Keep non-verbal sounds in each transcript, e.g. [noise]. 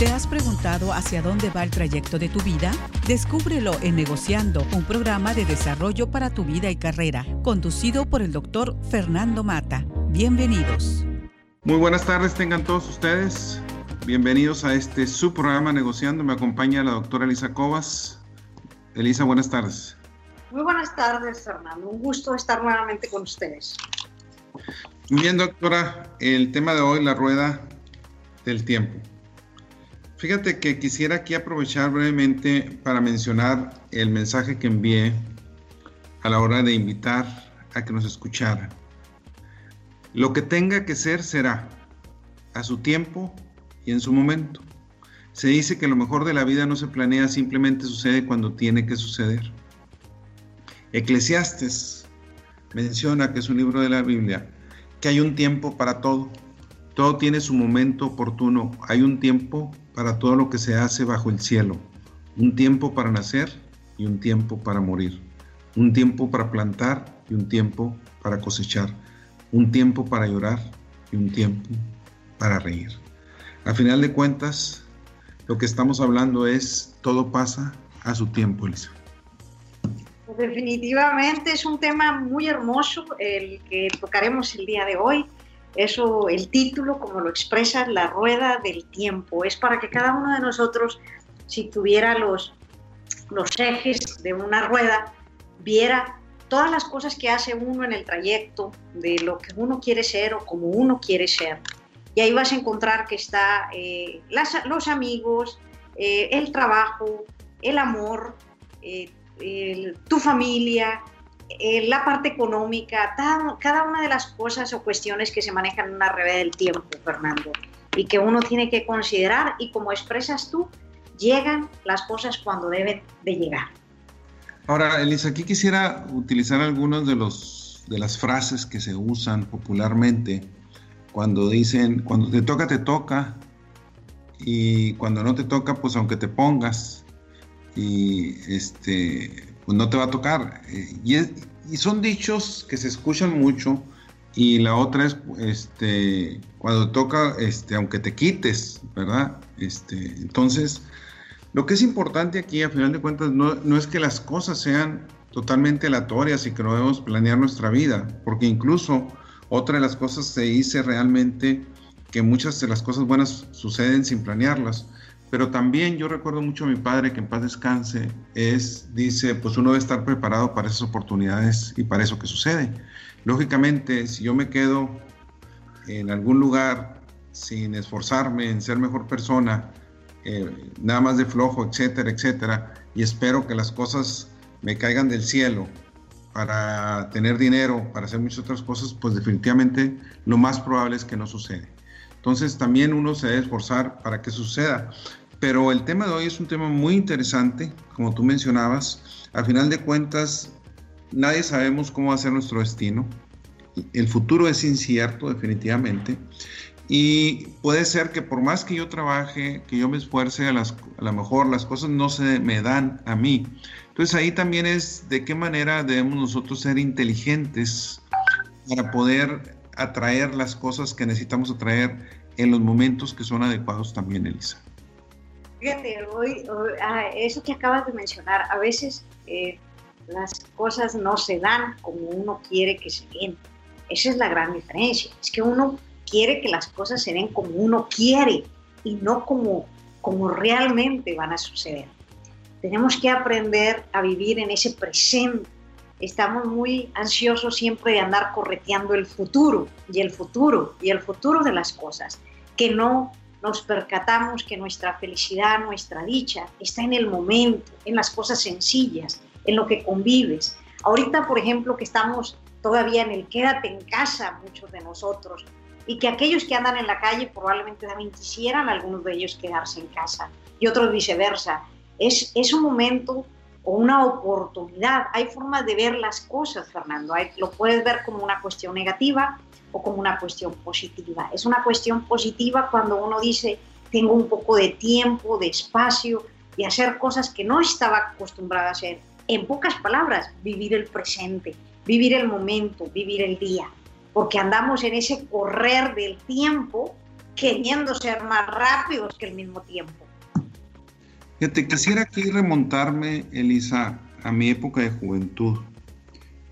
¿Te has preguntado hacia dónde va el trayecto de tu vida? Descúbrelo en Negociando, un programa de desarrollo para tu vida y carrera, conducido por el doctor Fernando Mata. Bienvenidos. Muy buenas tardes tengan todos ustedes. Bienvenidos a este su programa Negociando. Me acompaña la doctora Elisa Cobas. Elisa, buenas tardes. Muy buenas tardes, Fernando. Un gusto estar nuevamente con ustedes. Muy bien, doctora. El tema de hoy, la rueda del tiempo. Fíjate que quisiera aquí aprovechar brevemente para mencionar el mensaje que envié a la hora de invitar a que nos escuchara. Lo que tenga que ser será, a su tiempo y en su momento. Se dice que lo mejor de la vida no se planea, simplemente sucede cuando tiene que suceder. Eclesiastes menciona, que es un libro de la Biblia, que hay un tiempo para todo. Todo tiene su momento oportuno. Hay un tiempo para todo lo que se hace bajo el cielo. Un tiempo para nacer y un tiempo para morir. Un tiempo para plantar y un tiempo para cosechar. Un tiempo para llorar y un tiempo para reír. A final de cuentas, lo que estamos hablando es todo pasa a su tiempo, Elisa. Definitivamente es un tema muy hermoso el que tocaremos el día de hoy. Eso, el título, como lo expresa, la rueda del tiempo, es para que cada uno de nosotros, si tuviera los, los ejes de una rueda, viera todas las cosas que hace uno en el trayecto, de lo que uno quiere ser o como uno quiere ser. Y ahí vas a encontrar que está eh, los amigos, eh, el trabajo, el amor, eh, tu familia, la parte económica, cada, una de las cosas o cuestiones que se manejan en una rueda del tiempo, Fernando, y que uno tiene que considerar y como expresas tú, llegan las cosas cuando deben de llegar. Ahora, Elisa, aquí quisiera utilizar algunas de, los, de las frases que se usan popularmente cuando dicen, cuando te toca, te toca, y cuando no te toca, pues aunque te pongas, y este, pues no te va a tocar. Eh, y, y son dichos que se escuchan mucho, y la otra es, este, cuando toca, este, aunque te quites, ¿verdad? Este, entonces, lo que es importante aquí, a final de cuentas, no, no es que las cosas sean totalmente aleatorias y que no debemos planear nuestra vida, porque incluso otra de las cosas se dice realmente que muchas de las cosas buenas suceden sin planearlas. Pero también yo recuerdo mucho a mi padre que en paz descanse, es, dice, pues uno debe estar preparado para esas oportunidades y para eso que sucede. Lógicamente, si yo me quedo en algún lugar sin esforzarme en ser mejor persona, eh, nada más de flojo, etcétera, etcétera, y espero que las cosas me caigan del cielo para tener dinero, para hacer muchas otras cosas, pues definitivamente lo más probable es que no sucede. Entonces también uno se debe esforzar para que suceda. Pero el tema de hoy es un tema muy interesante, como tú mencionabas. Al final de cuentas, nadie sabemos cómo va a ser nuestro destino. El futuro es incierto, definitivamente. Y puede ser que por más que yo trabaje, que yo me esfuerce, a, las, a lo mejor las cosas no se me dan a mí. Entonces ahí también es de qué manera debemos nosotros ser inteligentes para poder atraer las cosas que necesitamos atraer en los momentos que son adecuados también, Elisa. Fíjate, hoy, ah, eso que acabas de mencionar, a veces eh, las cosas no se dan como uno quiere que se den. Esa es la gran diferencia. Es que uno quiere que las cosas se den como uno quiere y no como, como realmente van a suceder. Tenemos que aprender a vivir en ese presente. Estamos muy ansiosos siempre de andar correteando el futuro y el futuro y el futuro de las cosas, que no nos percatamos que nuestra felicidad, nuestra dicha está en el momento, en las cosas sencillas, en lo que convives. Ahorita, por ejemplo, que estamos todavía en el quédate en casa, muchos de nosotros, y que aquellos que andan en la calle probablemente también quisieran algunos de ellos quedarse en casa y otros viceversa. Es, es un momento o una oportunidad. Hay formas de ver las cosas, Fernando. Lo puedes ver como una cuestión negativa o como una cuestión positiva. Es una cuestión positiva cuando uno dice, tengo un poco de tiempo, de espacio y hacer cosas que no estaba acostumbrada a hacer. En pocas palabras, vivir el presente, vivir el momento, vivir el día. Porque andamos en ese correr del tiempo queriendo ser más rápidos que el mismo tiempo. Fíjate, quisiera aquí remontarme, Elisa, a mi época de juventud.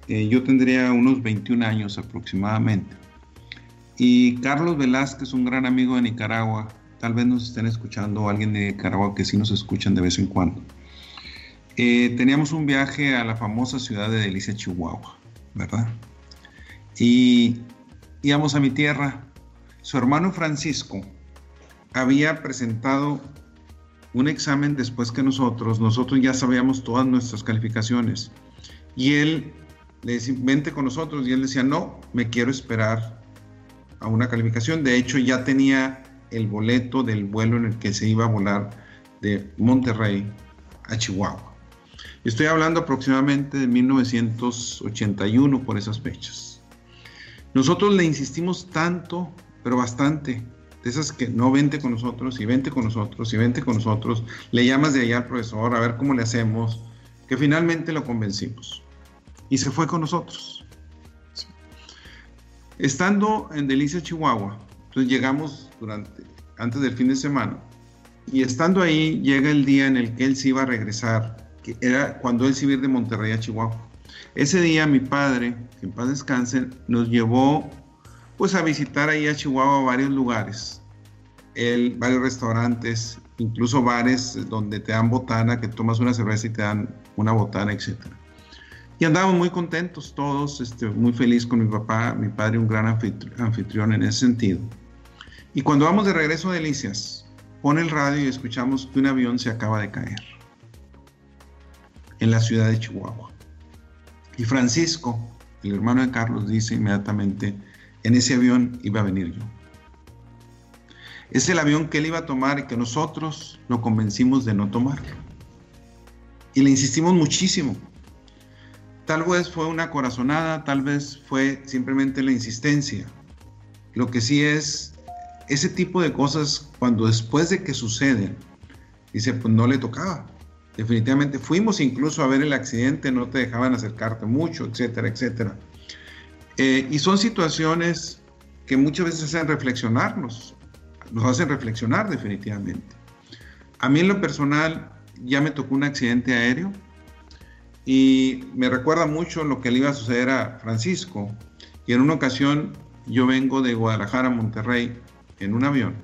Eh, yo tendría unos 21 años aproximadamente. Y Carlos Velázquez, un gran amigo de Nicaragua, tal vez nos estén escuchando alguien de Nicaragua que sí nos escuchan de vez en cuando. Eh, teníamos un viaje a la famosa ciudad de Delicia, Chihuahua, ¿verdad? Y íbamos a mi tierra. Su hermano Francisco había presentado un examen después que nosotros. Nosotros ya sabíamos todas nuestras calificaciones. Y él le decía, vente con nosotros. Y él decía, no, me quiero esperar a una calificación. De hecho, ya tenía el boleto del vuelo en el que se iba a volar de Monterrey a Chihuahua. Estoy hablando aproximadamente de 1981 por esas fechas. Nosotros le insistimos tanto, pero bastante, de esas que no vente con nosotros y vente con nosotros y vente con nosotros, le llamas de allá al profesor a ver cómo le hacemos, que finalmente lo convencimos. Y se fue con nosotros. Estando en Delicia, Chihuahua, entonces llegamos durante, antes del fin de semana, y estando ahí llega el día en el que él se iba a regresar, que era cuando él se iba de Monterrey a Chihuahua. Ese día mi padre, que en paz descanse, nos llevó pues a visitar ahí a Chihuahua varios lugares, el, varios restaurantes, incluso bares donde te dan botana, que tomas una cerveza y te dan una botana, etc. Y andábamos muy contentos todos, este, muy feliz con mi papá, mi padre, un gran anfitrión en ese sentido. Y cuando vamos de regreso a Delicias, pone el radio y escuchamos que un avión se acaba de caer en la ciudad de Chihuahua. Y Francisco, el hermano de Carlos, dice inmediatamente, en ese avión iba a venir yo. Es el avión que él iba a tomar y que nosotros lo convencimos de no tomarlo. Y le insistimos muchísimo. Tal vez fue una corazonada, tal vez fue simplemente la insistencia. Lo que sí es, ese tipo de cosas, cuando después de que suceden, dice, pues no le tocaba. Definitivamente fuimos incluso a ver el accidente, no te dejaban acercarte mucho, etcétera, etcétera. Eh, y son situaciones que muchas veces hacen reflexionarnos, nos hacen reflexionar definitivamente. A mí en lo personal ya me tocó un accidente aéreo y me recuerda mucho lo que le iba a suceder a Francisco. Y en una ocasión yo vengo de Guadalajara a Monterrey en un avión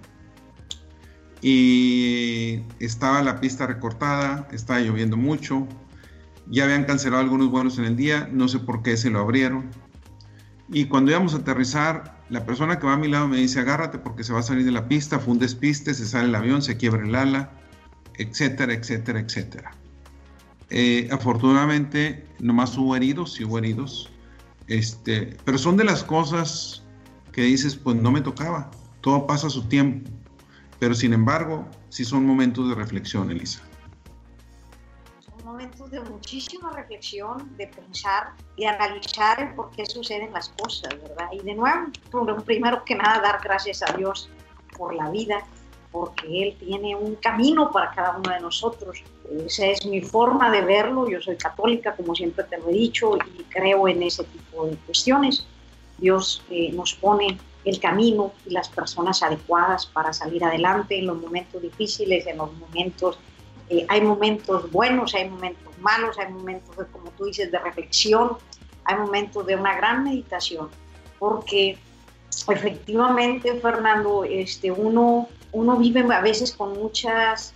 y estaba la pista recortada, estaba lloviendo mucho, ya habían cancelado algunos vuelos en el día, no sé por qué se lo abrieron y cuando íbamos a aterrizar, la persona que va a mi lado me dice, agárrate porque se va a salir de la pista, fue un despiste, se sale el avión, se quiebra el ala, etcétera, etcétera, etcétera. Eh, afortunadamente, nomás hubo heridos, sí hubo heridos, este, pero son de las cosas que dices, pues no me tocaba, todo pasa a su tiempo, pero sin embargo, sí son momentos de reflexión, Elisa momentos de muchísima reflexión, de pensar y analizar el por qué suceden las cosas, ¿verdad? Y de nuevo, primero que nada, dar gracias a Dios por la vida, porque Él tiene un camino para cada uno de nosotros. Esa es mi forma de verlo. Yo soy católica, como siempre te lo he dicho, y creo en ese tipo de cuestiones. Dios eh, nos pone el camino y las personas adecuadas para salir adelante en los momentos difíciles, en los momentos eh, hay momentos buenos, hay momentos malos, hay momentos, de, como tú dices, de reflexión, hay momentos de una gran meditación, porque efectivamente, Fernando, este, uno, uno vive a veces con muchas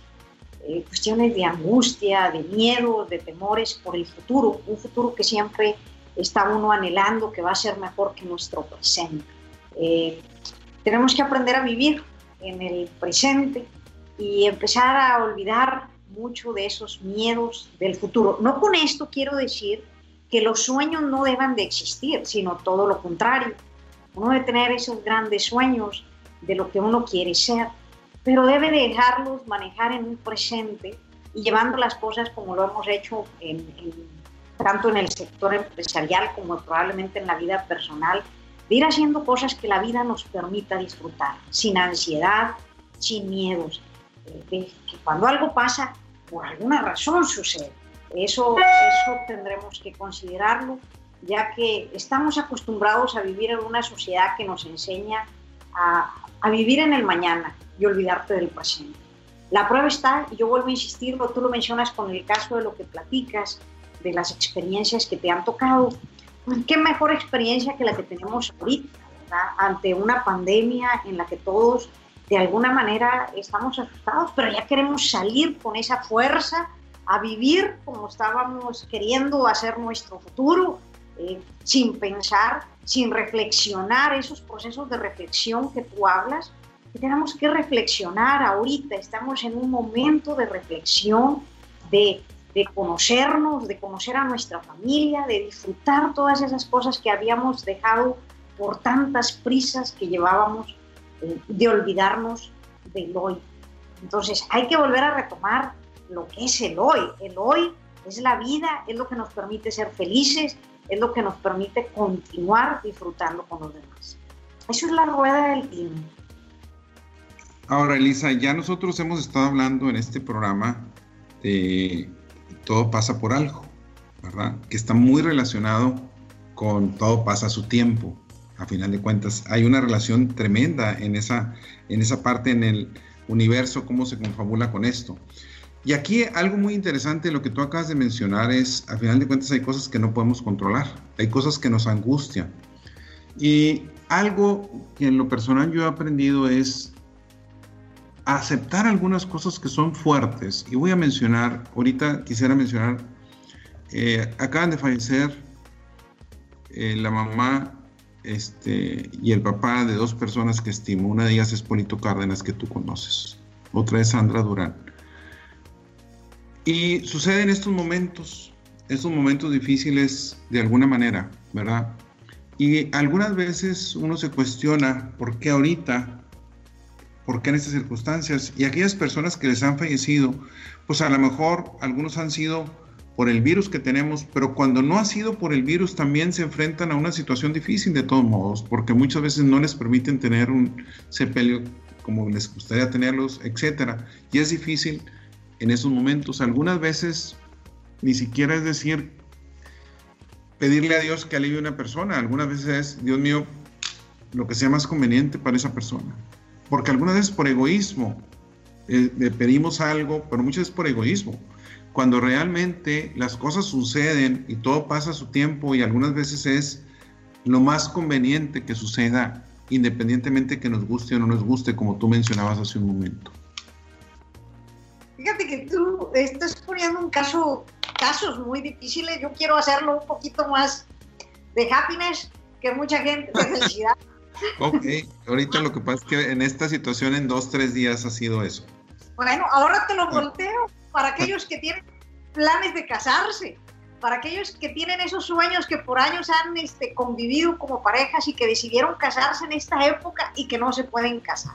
eh, cuestiones de angustia, de miedo, de temores por el futuro, un futuro que siempre está uno anhelando que va a ser mejor que nuestro presente. Eh, tenemos que aprender a vivir en el presente y empezar a olvidar mucho de esos miedos del futuro. No con esto quiero decir que los sueños no deban de existir, sino todo lo contrario. Uno debe tener esos grandes sueños de lo que uno quiere ser, pero debe dejarlos manejar en un presente y llevando las cosas como lo hemos hecho tanto en el sector empresarial como probablemente en la vida personal, de ir haciendo cosas que la vida nos permita disfrutar, sin ansiedad, sin miedos que cuando algo pasa, por alguna razón sucede. Eso, eso tendremos que considerarlo, ya que estamos acostumbrados a vivir en una sociedad que nos enseña a, vivir en el mañana y olvidarte del presente. La prueba está, y yo vuelvo a insistir, tú lo mencionas con el caso de lo que platicas, de las experiencias que te han tocado. Pues, ¿Qué mejor experiencia que la que tenemos ahorita, ante una pandemia en la que todos de alguna manera estamos asustados, pero ya queremos salir con esa fuerza a vivir como estábamos queriendo hacer nuestro futuro, eh, sin pensar, sin reflexionar esos procesos de reflexión que tú hablas, que tenemos que reflexionar ahorita, estamos en un momento de reflexión, de, de conocernos, de conocer a nuestra familia, de disfrutar todas esas cosas que habíamos dejado por tantas prisas que llevábamos, de olvidarnos del hoy. Entonces hay que volver a retomar lo que es el hoy. El hoy es la vida, es lo que nos permite ser felices, es lo que nos permite continuar disfrutando con los demás. Eso es la rueda del tiempo. Ahora, Elisa, ya nosotros hemos estado hablando en este programa de todo pasa por algo, ¿verdad? Que está muy relacionado con todo pasa su tiempo. A final de cuentas, hay una relación tremenda en esa, en esa parte, en el universo, cómo se confabula con esto. Y aquí algo muy interesante, lo que tú acabas de mencionar es, a final de cuentas hay cosas que no podemos controlar, hay cosas que nos angustian. Y algo que en lo personal yo he aprendido es aceptar algunas cosas que son fuertes. Y voy a mencionar, ahorita quisiera mencionar, eh, acaban de fallecer eh, la mamá este, y el papá de dos personas que estimo. Una de ellas es Polito Cárdenas, que tú conoces. Otra es Sandra Durán. Y sucede en estos momentos, estos momentos difíciles de alguna manera, ¿verdad? Y algunas veces uno se cuestiona por qué ahorita, por qué en estas circunstancias. Y aquellas personas que les han fallecido, pues a lo mejor algunos han sido por el virus que tenemos, pero cuando no ha sido por el virus también se enfrentan a una situación difícil de todos modos, porque muchas veces no les permiten tener un sepelio como les gustaría tenerlos, etcétera. Y es difícil en esos momentos. Algunas veces ni siquiera es decir, pedirle a Dios que alivie a una persona. Algunas veces es, Dios mío, lo que sea más conveniente para esa persona. Porque algunas veces por egoísmo eh, le pedimos algo, pero muchas veces por egoísmo. Cuando realmente las cosas suceden y todo pasa a su tiempo y algunas veces es lo más conveniente que suceda independientemente que nos guste o no nos guste, como tú mencionabas hace un momento. Fíjate que tú estás poniendo un caso, casos muy difíciles. Yo quiero hacerlo un poquito más de happiness que mucha gente, de felicidad. [laughs] [laughs] ok, ahorita lo que pasa es que en esta situación en dos, tres días ha sido eso. Bueno, ahora te lo ah. volteo para aquellos que tienen planes de casarse, para aquellos que tienen esos sueños que por años han este, convivido como parejas y que decidieron casarse en esta época y que no se pueden casar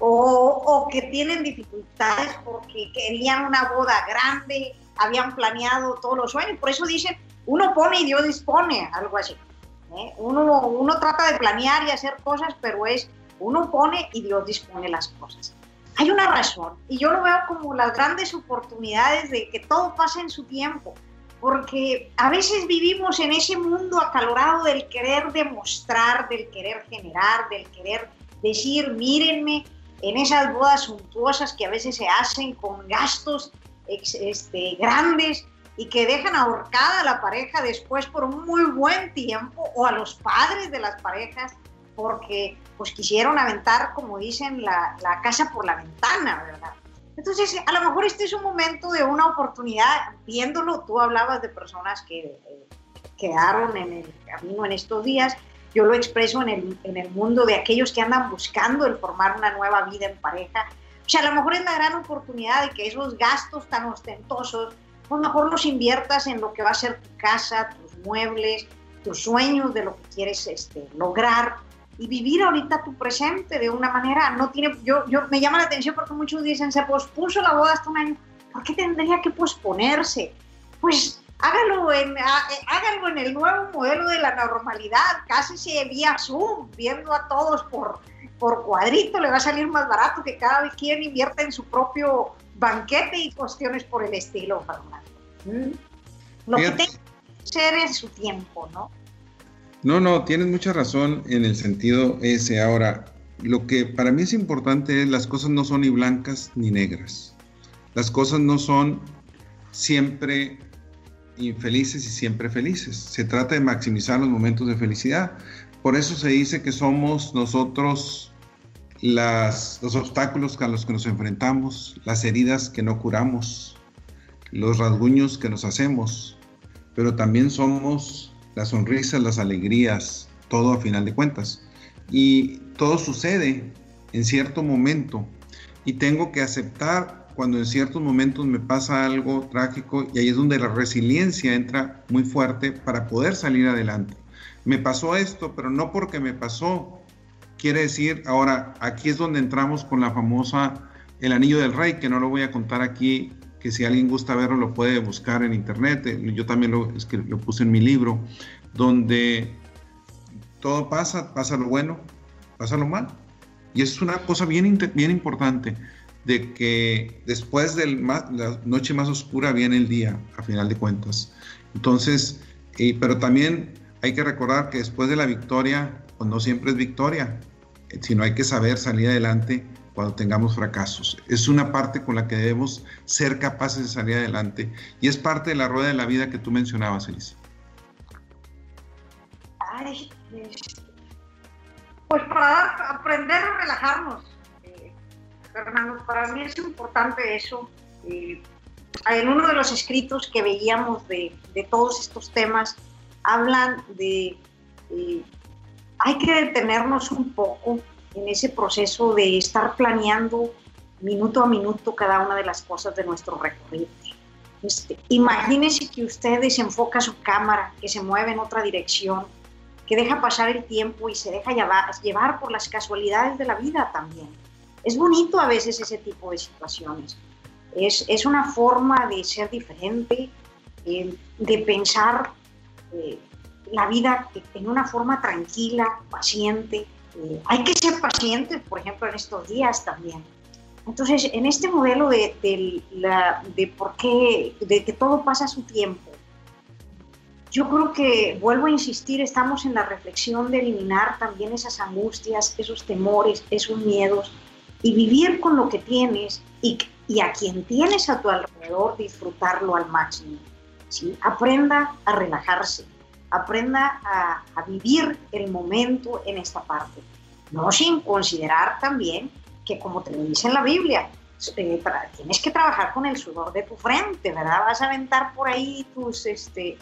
o, que tienen dificultades porque querían una boda grande, habían planeado todos los sueños. Por eso dicen, uno pone y Dios dispone, algo así. ¿eh? Uno, uno trata de planear y hacer cosas, pero es uno pone y Dios dispone las cosas. Hay una razón y yo lo veo como las grandes oportunidades de que todo pase en su tiempo, porque a veces vivimos en ese mundo acalorado del querer demostrar, del querer generar, del querer decir, mírenme, en esas bodas suntuosas que a veces se hacen con gastos este, grandes y que dejan ahorcada a la pareja después por un muy buen tiempo o a los padres de las parejas porque pues quisieron aventar, como dicen, la, la casa por la ventana, ¿verdad? Entonces, a lo mejor este es un momento de una oportunidad, viéndolo, tú hablabas de personas que eh, quedaron en el camino en estos días, yo lo expreso en el, en el mundo de aquellos que andan buscando el formar una nueva vida en pareja. O sea, a lo mejor es la gran oportunidad de que esos gastos tan ostentosos, pues mejor los inviertas en lo que va a ser tu casa, tus muebles, tus sueños de lo que quieres este, lograr y vivir ahorita tu presente de una manera, no tiene, yo, yo me llama la atención porque muchos dicen, se pospuso la boda hasta un año, ¿por qué tendría que posponerse? Pues hágalo en, hágalo en el nuevo modelo de la normalidad, casi se vía Zoom, viendo a todos por, por cuadrito, le va a salir más barato que cada quien invierta en su propio banquete y cuestiones por el estilo, Fernando. ¿Mm? Lo que tiene que ser en su tiempo, ¿no? No, no, tienes mucha razón en el sentido ese. Ahora, lo que para mí es importante es las cosas no son ni blancas ni negras. Las cosas no son siempre infelices y siempre felices. Se trata de maximizar los momentos de felicidad. Por eso se dice que somos nosotros los obstáculos a los que nos enfrentamos, las heridas que no curamos, los rasguños que nos hacemos, pero también somos las sonrisas, las alegrías, todo a final de cuentas. Y todo sucede en cierto momento y tengo que aceptar cuando en ciertos momentos me pasa algo trágico y ahí es donde la resiliencia entra muy fuerte para poder salir adelante. Me pasó esto, pero no porque me pasó, quiere decir, ahora aquí es donde entramos con la famosa El Anillo del Rey, que no lo voy a contar aquí, que si alguien gusta verlo lo puede buscar en internet, yo también lo, es que lo puse en mi libro, donde todo pasa, pasa lo bueno, pasa lo malo. Y es una cosa bien, bien importante de que después de la noche más oscura viene el día, a final de cuentas. Entonces, pero también hay que recordar que después de la victoria, pues no siempre es victoria, sino hay que saber salir adelante cuando tengamos fracasos. Es una parte con la que debemos ser capaces de salir adelante y es parte de la rueda de la vida que tú mencionabas, Elisa. Ay, pues para aprender a relajarnos Fernando, para mí es importante eso. Eh, en uno de los escritos que veíamos de, todos estos temas, hablan de eh, hay que detenernos un poco en ese proceso de estar planeando minuto a minuto cada una de las cosas de nuestro recorrido. Este, que usted desenfoca su cámara, que se mueve en otra dirección, que deja pasar el tiempo y se deja llevar por las casualidades de la vida también es bonito a veces ese tipo de situaciones. Es, es una forma de ser diferente, eh, de pensar eh, la vida en una forma tranquila, paciente. Eh, hay que ser pacientes, por ejemplo, en estos días también. Entonces, en este modelo de, de, la, de por qué, de que todo pasa su tiempo, yo creo que, vuelvo a insistir, estamos en la reflexión de eliminar también esas angustias, esos temores, esos miedos, y vivir con lo que tienes y, y a quien tienes a tu alrededor, disfrutarlo al máximo. ¿sí? Aprenda a relajarse, aprenda a, vivir el momento en esta parte. No sin considerar también que, como te dice en la Biblia, eh, tienes que trabajar con el sudor de tu frente, ¿verdad? Vas a aventar por ahí tus, este,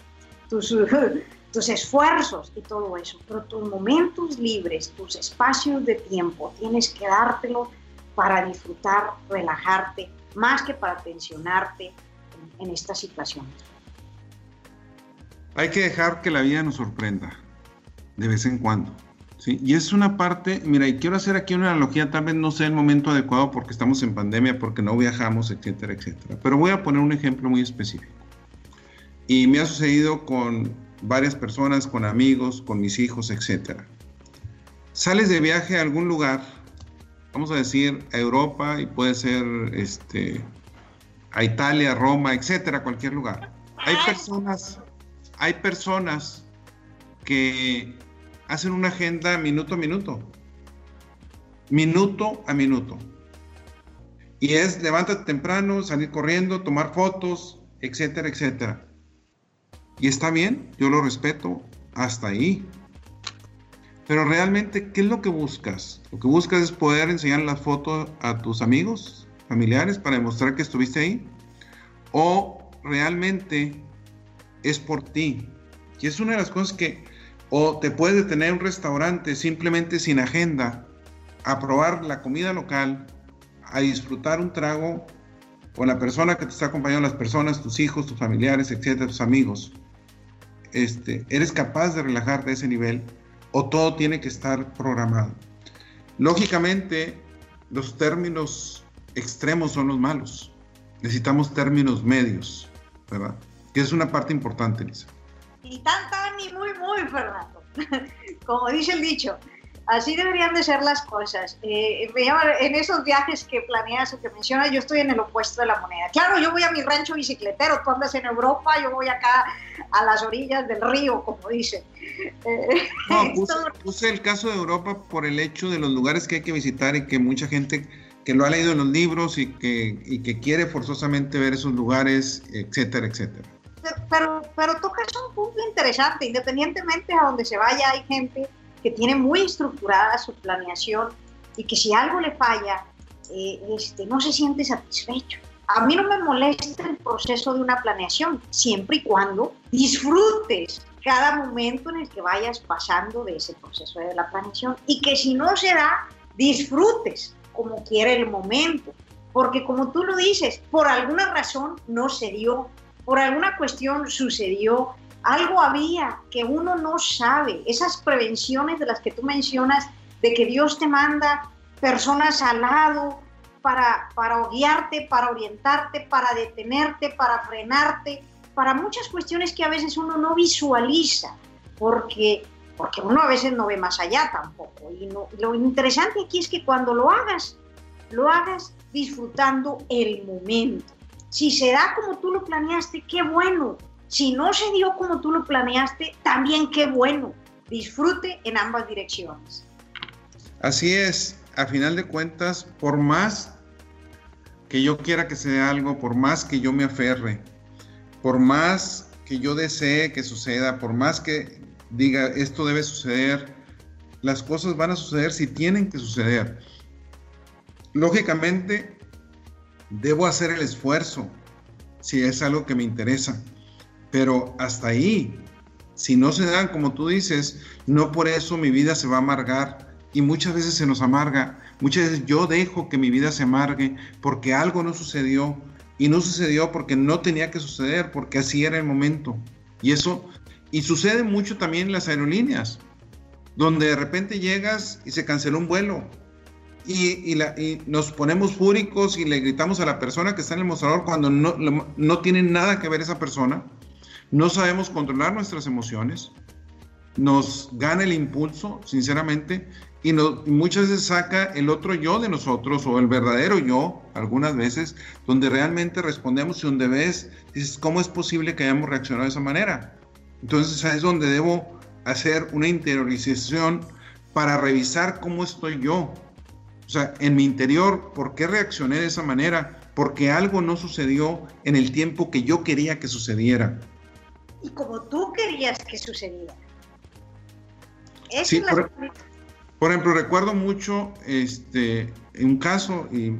tus, [laughs] tus esfuerzos y todo eso, pero tus momentos libres, tus espacios de tiempo, tienes que dártelo para disfrutar, relajarte, más que para tensionarte en, esta situación. Hay que dejar que la vida nos sorprenda de vez en cuando. ¿sí? Y es una parte, mira, y quiero hacer aquí una analogía, tal vez no sea el momento adecuado porque estamos en pandemia, porque no viajamos, etcétera, etcétera. Pero voy a poner un ejemplo muy específico. Y me ha sucedido con varias personas, con amigos, con mis hijos, etcétera. Sales de viaje a algún lugar vamos a decir, a Europa y puede ser este, a Italia, Roma, etcétera, cualquier lugar. Hay personas, hay personas que hacen una agenda minuto a minuto. Minuto a minuto. Y es levántate temprano, salir corriendo, tomar fotos, etcétera, etcétera. Y está bien, yo lo respeto hasta ahí. Pero realmente, ¿qué es lo que buscas? Lo que buscas es poder enseñar la foto a tus amigos, familiares, para demostrar que estuviste ahí. O realmente es por ti. Y es una de las cosas que, o te puedes detener en un restaurante simplemente sin agenda, a probar la comida local, a disfrutar un trago con la persona que te está acompañando, las personas, tus hijos, tus familiares, etcétera, tus amigos. Este, eres capaz de relajarte a ese nivel o todo tiene que estar programado. Lógicamente, los términos extremos son los malos. Necesitamos términos medios, ¿verdad? Que es una parte importante, Lisa. Ni tan, tan, ni muy, muy, Fernando. [laughs] Como dice el dicho, Así deberían de ser las cosas. Eh, en esos viajes que planeas o que mencionas, yo estoy en el opuesto de la moneda. Claro, yo voy a mi rancho bicicletero, tú andas en Europa, yo voy acá a las orillas del río, como dicen. Eh, no, [laughs] puse, el caso de Europa por el hecho de los lugares que hay que visitar y que mucha gente que lo ha leído en los libros y que, y que quiere forzosamente ver esos lugares, etcétera, etcétera. Pero, pero tocas un punto interesante, independientemente a donde se vaya, hay gente que tiene muy estructurada su planeación y que si algo le falla, eh, este, no se siente satisfecho. A mí no me molesta el proceso de una planeación, siempre y cuando disfrutes cada momento en el que vayas pasando de ese proceso de la planeación y que si no se da, disfrutes como quiere el momento. Porque como tú lo dices, por alguna razón no se dio, por alguna cuestión sucedió, algo había que uno no sabe. Esas prevenciones de las que tú mencionas, de que Dios te manda personas al lado para, para guiarte, para orientarte, para detenerte, para frenarte, para muchas cuestiones que a veces uno no visualiza, porque, porque uno a veces no ve más allá tampoco. Y lo interesante aquí es que cuando lo hagas, lo hagas disfrutando el momento. Si se da como tú lo planeaste, qué bueno, si no se dio como tú lo planeaste, también qué bueno. Disfrute en ambas direcciones. Así es, a final de cuentas, por más que yo quiera que sea algo, por más que yo me aferre, por más que yo desee que suceda, por más que diga esto debe suceder, las cosas van a suceder si tienen que suceder. Lógicamente, debo hacer el esfuerzo si es algo que me interesa. Pero hasta ahí, si no se dan, como tú dices, no por eso mi vida se va a amargar. Y muchas veces se nos amarga. Muchas veces yo dejo que mi vida se amargue porque algo no sucedió. Y no sucedió porque no tenía que suceder, porque así era el momento. Y eso, y sucede mucho también en las aerolíneas, donde de repente llegas y se canceló un vuelo. Y, nos ponemos fúricos y le gritamos a la persona que está en el mostrador cuando no, no tiene nada que ver esa persona no sabemos controlar nuestras emociones, nos gana el impulso, sinceramente, y, muchas veces saca el otro yo de nosotros o el verdadero yo, algunas veces, donde realmente respondemos y donde ves, dices, ¿cómo es posible que hayamos reaccionado de esa manera? Entonces es donde debo hacer una interiorización para revisar cómo estoy yo. O sea, en mi interior, ¿por qué reaccioné de esa manera? Porque algo no sucedió en el tiempo que yo quería que sucediera y como tú querías que sucediera. sí, por, ejemplo, recuerdo mucho este, un caso, y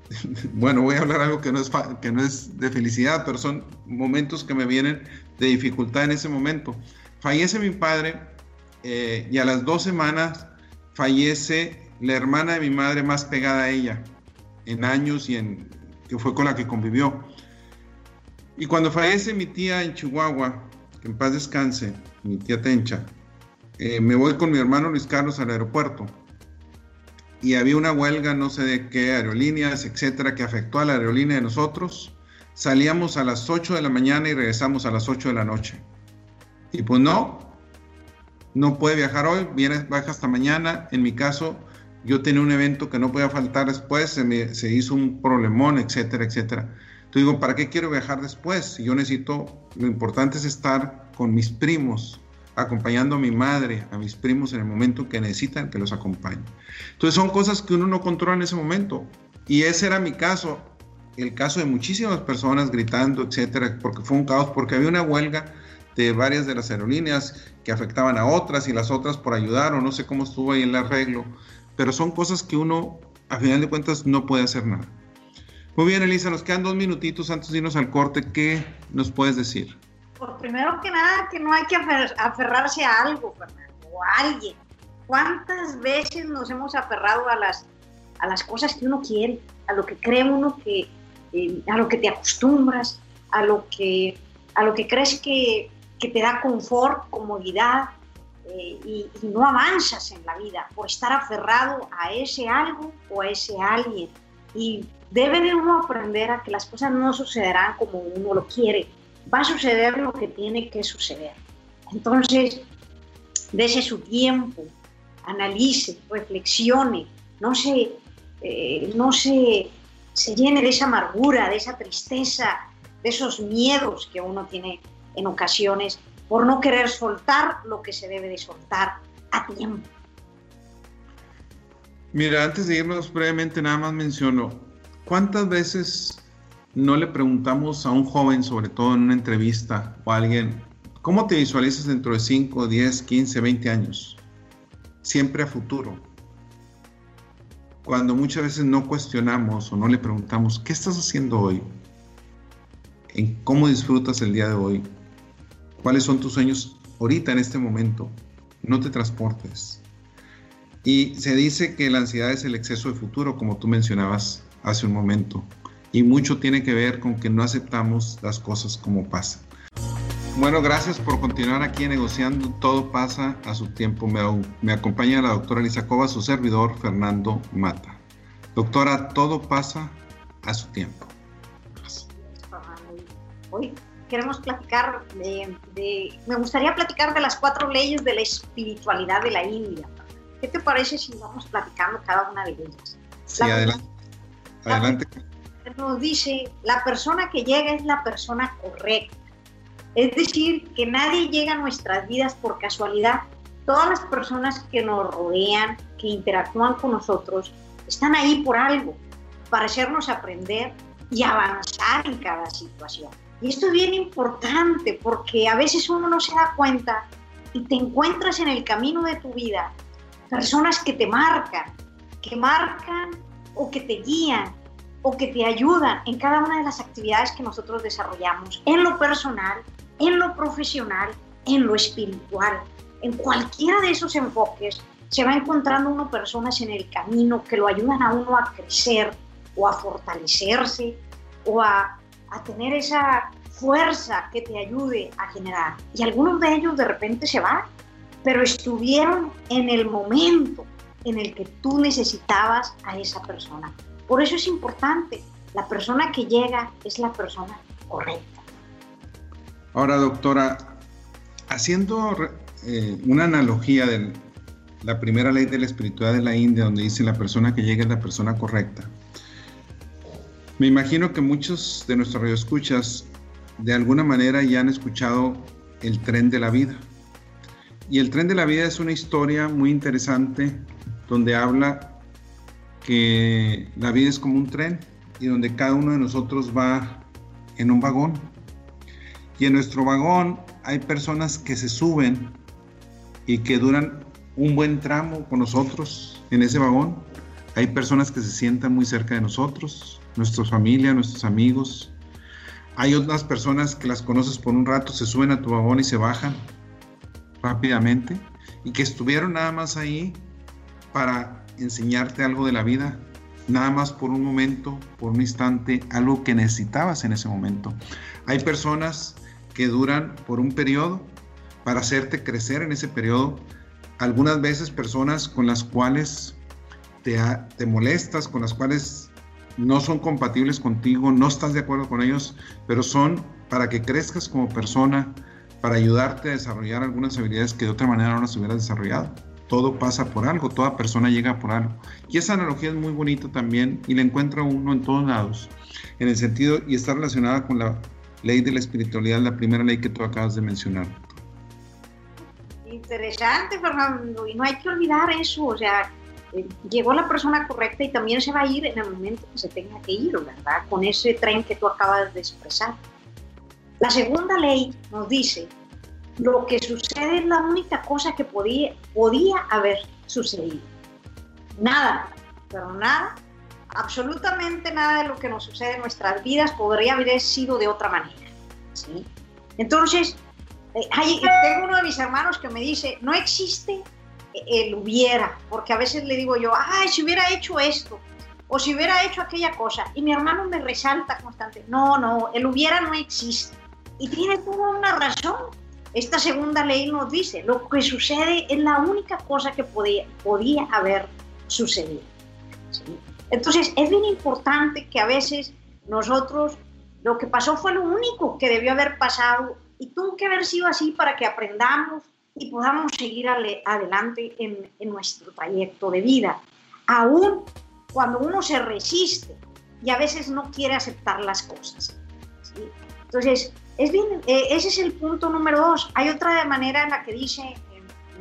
[laughs] bueno, voy a hablar algo que no, es, que no es de felicidad, pero son momentos que me vienen de dificultad en ese momento. Fallece mi padre eh, y a las dos semanas fallece la hermana de mi madre más pegada a ella en años y en que fue con la que convivió. Y cuando fallece mi tía en Chihuahua, que en paz descanse, mi tía Tencha, eh, me voy con mi hermano Luis Carlos al aeropuerto. Y había una huelga, no sé de qué aerolíneas, etcétera, que afectó a la aerolínea de nosotros. Salíamos a las 8 de la mañana y regresamos a las 8 de la noche. Y pues no, no puede viajar hoy, viene, baja hasta mañana. En mi caso, yo tenía un evento que no podía faltar después, se, me, se hizo un problemón, etcétera, etcétera. Entonces digo, ¿para qué quiero viajar después? Si yo necesito, lo importante es estar con mis primos, acompañando a mi madre, a mis primos en el momento que necesitan que los acompañe. Entonces son cosas que uno no controla en ese momento. Y ese era mi caso, el caso de muchísimas personas gritando, etcétera, porque fue un caos, porque había una huelga de varias de las aerolíneas que afectaban a otras y las otras por ayudar o no sé cómo estuvo ahí el arreglo, pero son cosas que uno a final de cuentas no puede hacer nada. Muy bien, Elisa, nos quedan dos minutitos antes de irnos al corte. ¿Qué nos puedes decir? Por primero que nada, que no hay que aferrarse a algo, Fernando, o a alguien. ¿Cuántas veces nos hemos aferrado a las, a las cosas que uno quiere, a lo que cree uno que, eh, a lo que te acostumbras, a lo que, a lo que crees que, que te da confort, comodidad, eh, y, no avanzas en la vida por estar aferrado a ese algo o a ese alguien. Y debe de uno aprender a que las cosas no sucederán como uno lo quiere, va a suceder lo que tiene que suceder. Entonces, dése su tiempo, analice, reflexione, no se, eh, no se, se llene de esa amargura, de esa tristeza, de esos miedos que uno tiene en ocasiones por no querer soltar lo que se debe de soltar a tiempo. Mira, antes de irnos brevemente, nada más menciono, ¿cuántas veces no le preguntamos a un joven, sobre todo en una entrevista o a alguien, ¿cómo te visualizas dentro de 5, 10, 15, 20 años? Siempre a futuro. Cuando muchas veces no cuestionamos o no le preguntamos, ¿qué estás haciendo hoy? ¿En cómo disfrutas el día de hoy? ¿Cuáles son tus sueños ahorita en este momento? No te transportes. Y se dice que la ansiedad es el exceso de futuro, como tú mencionabas hace un momento y mucho tiene que ver con que no aceptamos las cosas como pasan. Bueno, gracias por continuar aquí negociando. Todo pasa a su tiempo. Me, acompaña la doctora Lisacova, su servidor Fernando Mata. Doctora, todo pasa a su tiempo. Hoy queremos platicar de, Me gustaría platicar de las cuatro leyes de la espiritualidad de la India. ¿Qué te parece si vamos platicando cada una de ellas? Sí, adelante. Adelante nos dice, la persona que llega es la persona correcta. Es decir, que nadie llega a nuestras vidas por casualidad. Todas las personas que nos rodean, que interactúan con nosotros, están ahí por algo, para hacernos aprender y avanzar en cada situación. Y esto es bien importante porque a veces uno no se da cuenta y te encuentras en el camino de tu vida personas que te marcan, que marcan o que te guían o que te ayudan en cada una de las actividades que nosotros desarrollamos, en lo personal, en lo profesional, en lo espiritual. En cualquiera de esos enfoques se va encontrando uno personas en el camino que lo ayudan a uno a crecer o a fortalecerse o a, a tener esa fuerza que te ayude a generar. Y algunos de ellos de repente se van, pero estuvieron en el momento en el que tú necesitabas a esa persona. Por eso es importante, la persona que llega es la persona correcta. Ahora, doctora, haciendo eh, una analogía de la primera ley de la espiritualidad de la India, donde dice la persona que llega es la persona correcta, me imagino que muchos de nuestros radioescuchas de alguna manera ya han escuchado el tren de la vida. Y el tren de la vida es una historia muy interesante donde habla que la vida es como un tren y donde cada uno de nosotros va en un vagón. Y en nuestro vagón hay personas que se suben y que duran un buen tramo con nosotros en ese vagón. Hay personas que se sientan muy cerca de nosotros, nuestra familia, nuestros amigos. Hay otras personas que las conoces por un rato, se suben a tu vagón y se bajan rápidamente y que estuvieron nada más ahí para enseñarte algo de la vida, nada más por un momento, por un instante, algo que necesitabas en ese momento. Hay personas que duran por un periodo para hacerte crecer en ese periodo. Algunas veces personas con las cuales te, te molestas, con las cuales no son compatibles contigo, no estás de acuerdo con ellos, pero son para que crezcas como persona, para ayudarte a desarrollar algunas habilidades que de otra manera no las hubieras desarrollado todo pasa por algo, toda persona llega por algo. Y esa analogía es muy bonita también y la encuentra uno en todos lados, en el sentido y está relacionada con la ley de la espiritualidad, la primera ley que tú acabas de mencionar. Interesante, Fernando, y no hay que olvidar eso, o sea, llegó la persona correcta y también se va a ir en el momento que se tenga que ir, ¿verdad? Con ese tren que tú acabas de expresar. La segunda ley nos dice lo que sucede es la única cosa que podía, podía haber sucedido. Nada, pero nada, absolutamente nada de lo que nos sucede en nuestras vidas podría haber sido de otra manera. ¿sí? Entonces, eh, hay, tengo uno de mis hermanos que me dice, no existe el hubiera, porque a veces le digo yo, ay, si hubiera hecho esto, o si hubiera hecho aquella cosa, y mi hermano me resalta constante, no, no, el hubiera no existe. Y tiene toda una razón, esta segunda ley nos dice, lo que sucede es la única cosa que podía, podía haber sucedido. Entonces, es bien importante que a veces nosotros, lo que pasó fue lo único que debió haber pasado y tuvo que haber sido así para que aprendamos y podamos seguir adelante en, nuestro trayecto de vida, aún cuando uno se resiste y a veces no quiere aceptar las cosas. Entonces, es bien, eh, ese es el punto número dos. Hay otra manera en la que dice,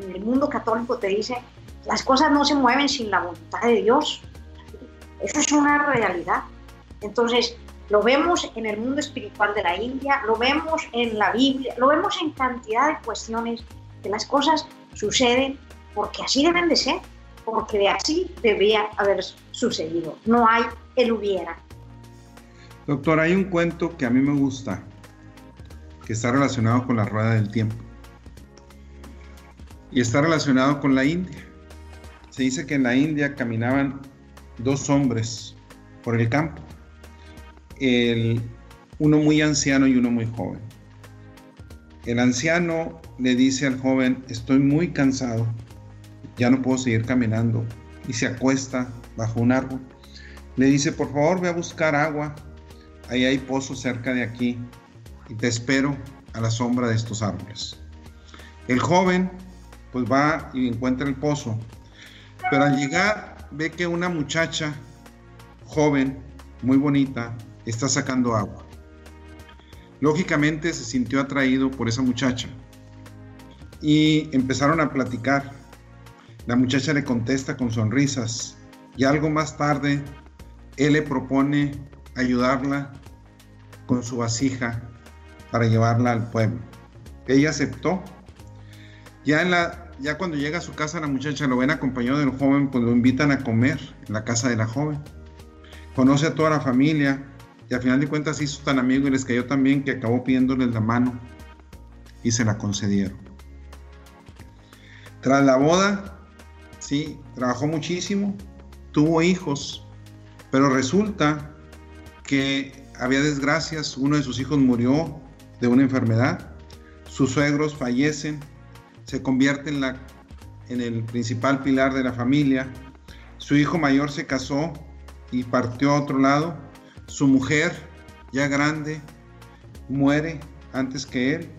en el mundo católico te dice, las cosas no se mueven sin la voluntad de Dios. Eso es una realidad. Entonces, lo vemos en el mundo espiritual de la India, lo vemos en la Biblia, lo vemos en cantidad de cuestiones que las cosas suceden porque así deben de ser, porque de así debería haber sucedido. No hay el hubiera. Doctor, hay un cuento que a mí me gusta, que está relacionado con la rueda del tiempo. Y está relacionado con la India. Se dice que en la India caminaban dos hombres por el campo uno muy anciano y uno muy joven. El anciano le dice al joven, estoy muy cansado, ya no puedo seguir caminando, y se acuesta bajo un árbol. Le dice, por favor, ve a buscar agua, ahí hay pozo cerca de aquí, y te espero a la sombra de estos árboles. El joven pues va y encuentra el pozo, pero al llegar ve que una muchacha joven, muy bonita, está sacando agua. Lógicamente se sintió atraído por esa muchacha y empezaron a platicar. La muchacha le contesta con sonrisas y algo más tarde él le propone ayudarla con su vasija para llevarla al pueblo. Ella aceptó. Ya, cuando llega a su casa la muchacha lo ven acompañado del joven, pues lo invitan a comer en la casa de la joven. Conoce a toda la familia, y al final de cuentas hizo tan amigo y les cayó tan bien que acabó pidiéndoles la mano y se la concedieron. Tras la boda, sí, trabajó muchísimo, tuvo hijos, pero resulta que había desgracias, uno de sus hijos murió de una enfermedad, sus suegros fallecen, se convierte en, la, en el principal pilar de la familia, su hijo mayor se casó y partió a otro lado, su mujer, ya grande, muere antes que él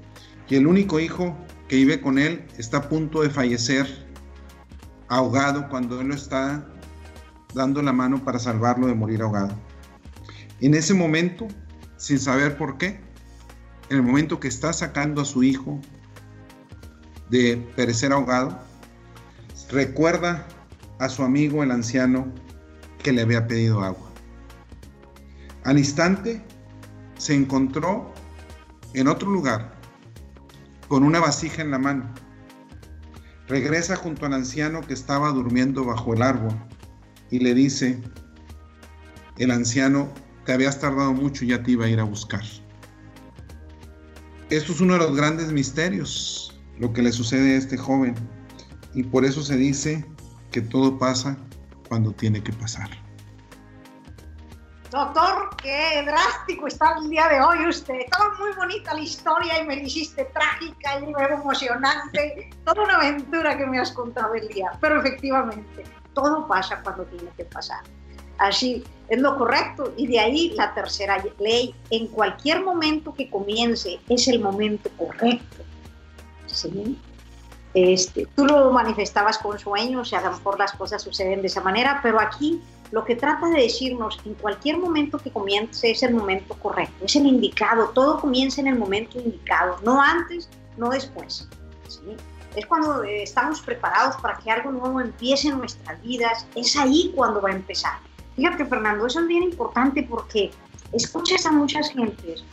y el único hijo que vive con él está a punto de fallecer ahogado cuando él lo está dando la mano para salvarlo de morir ahogado. En ese momento, sin saber por qué, en el momento que está sacando a su hijo de perecer ahogado, recuerda a su amigo el anciano que le había pedido agua. Al instante se encontró en otro lugar con una vasija en la mano. Regresa junto al anciano que estaba durmiendo bajo el árbol y le dice, el anciano, te habías tardado mucho y ya te iba a ir a buscar. Esto es uno de los grandes misterios, lo que le sucede a este joven, y por eso se dice que todo pasa cuando tiene que pasar. Doctor, qué drástico está el día de hoy usted. Estaba muy bonita la historia y me dijiste trágica y luego emocionante. Toda una aventura que me has contado el día. Pero efectivamente, todo pasa cuando tiene que pasar. Así es lo correcto. Y de ahí la tercera ley. En cualquier momento que comience es el momento correcto. ¿Sí? Este, tú lo manifestabas con sueños y a lo las cosas suceden de esa manera, pero aquí lo que trata de decirnos en cualquier momento que comience es el momento correcto, es el indicado, todo comienza en el momento indicado, no antes, no después. Es cuando eh, estamos preparados para que algo nuevo empiece en nuestras vidas, es ahí cuando va a empezar. Fíjate, Fernando, eso es bien importante porque escuchas a muchas gentes,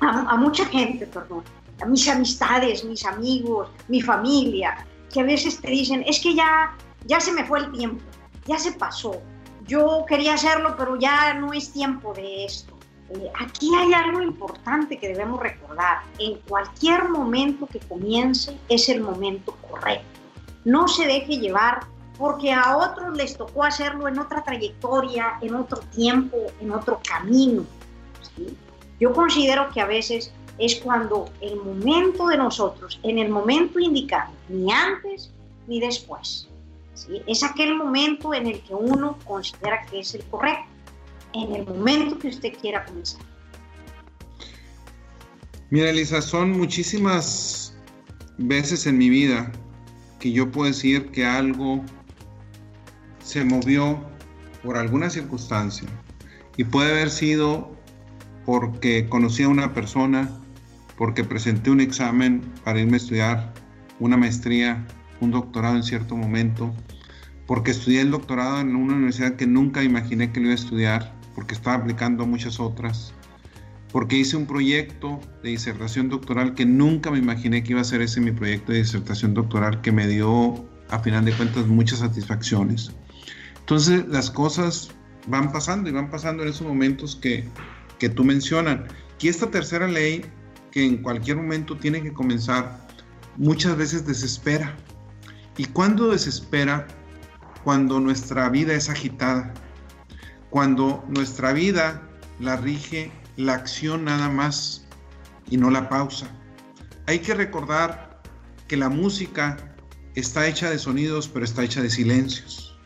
a, a mucha gente, perdón, a mis amistades, mis amigos, mi familia, que a veces te dicen, es que ya, ya se me fue el tiempo, ya se pasó, yo quería hacerlo, pero ya no es tiempo de esto. Eh, aquí hay algo importante que debemos recordar. En cualquier momento que comience es el momento correcto. No se deje llevar porque a otros les tocó hacerlo en otra trayectoria, en otro tiempo, en otro camino. Yo considero que a veces es cuando el momento de nosotros, en el momento indicado, ni antes ni después. Es aquel momento en el que uno considera que es el correcto, en el momento que usted quiera comenzar. Mira, Elisa, son muchísimas veces en mi vida que yo puedo decir que algo se movió por alguna circunstancia y puede haber sido porque conocí a una persona, porque presenté un examen para irme a estudiar una maestría, un doctorado en cierto momento, porque estudié el doctorado en una universidad que nunca imaginé que lo iba a estudiar, porque estaba aplicando a muchas otras, porque hice un proyecto de disertación doctoral que nunca me imaginé que iba a ser ese mi proyecto de disertación doctoral que me dio, a final de cuentas, muchas satisfacciones. Entonces las cosas van pasando y van pasando en esos momentos que, que tú mencionas. Y esta tercera ley, que en cualquier momento tiene que comenzar, muchas veces desespera. ¿Y cuando desespera? Cuando nuestra vida es agitada, cuando nuestra vida la rige la acción nada más y no la pausa. Hay que recordar que la música está hecha de sonidos, pero está hecha de silencios.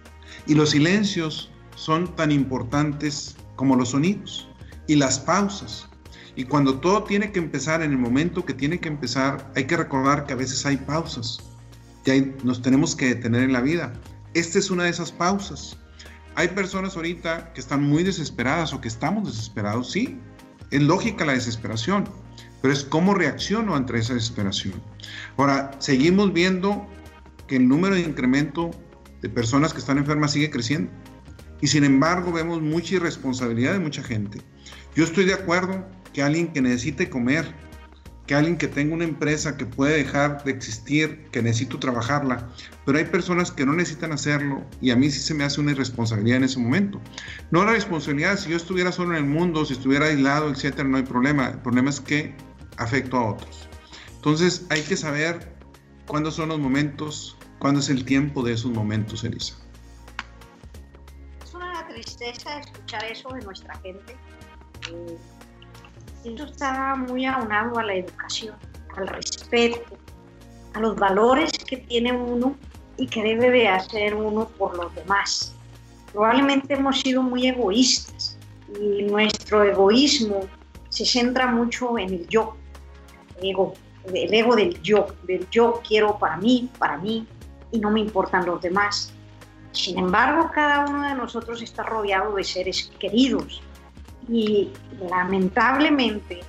Y los silencios son tan importantes como los sonidos y las pausas. Y cuando todo tiene que empezar en el momento que tiene que empezar, hay que recordar que a veces hay pausas. Y nos tenemos que detener en la vida. Esta es una de esas pausas. Hay personas ahorita que están muy desesperadas o que estamos desesperados, sí. Es lógica la desesperación, pero es cómo reacciono ante esa desesperación. Ahora, seguimos viendo que el número de incremento de personas que están enfermas sigue creciendo. Y sin embargo, vemos mucha irresponsabilidad de mucha gente. Yo estoy de acuerdo que alguien que necesite comer, que alguien que tenga una empresa que puede dejar de existir, que necesito trabajarla, pero hay personas que no necesitan hacerlo y a mí sí se me hace una irresponsabilidad en ese momento. No la responsabilidad, si yo estuviera solo en el mundo, si estuviera aislado, etcétera, no hay problema. El problema es que afecto a otros. Entonces hay que saber cuándo son los momentos, cuándo es el tiempo de esos momentos, Elisa. Es una tristeza escuchar eso de nuestra gente. Eh, eso está muy aunado a la educación, al respeto, a los valores que tiene uno y que debe de hacer uno por los demás. Probablemente hemos sido muy egoístas y nuestro egoísmo se centra mucho en el yo, el ego, el ego del yo, del yo quiero para mí, para mí y no me importan los demás. Sin embargo, cada uno de nosotros está rodeado de seres queridos, y lamentablemente,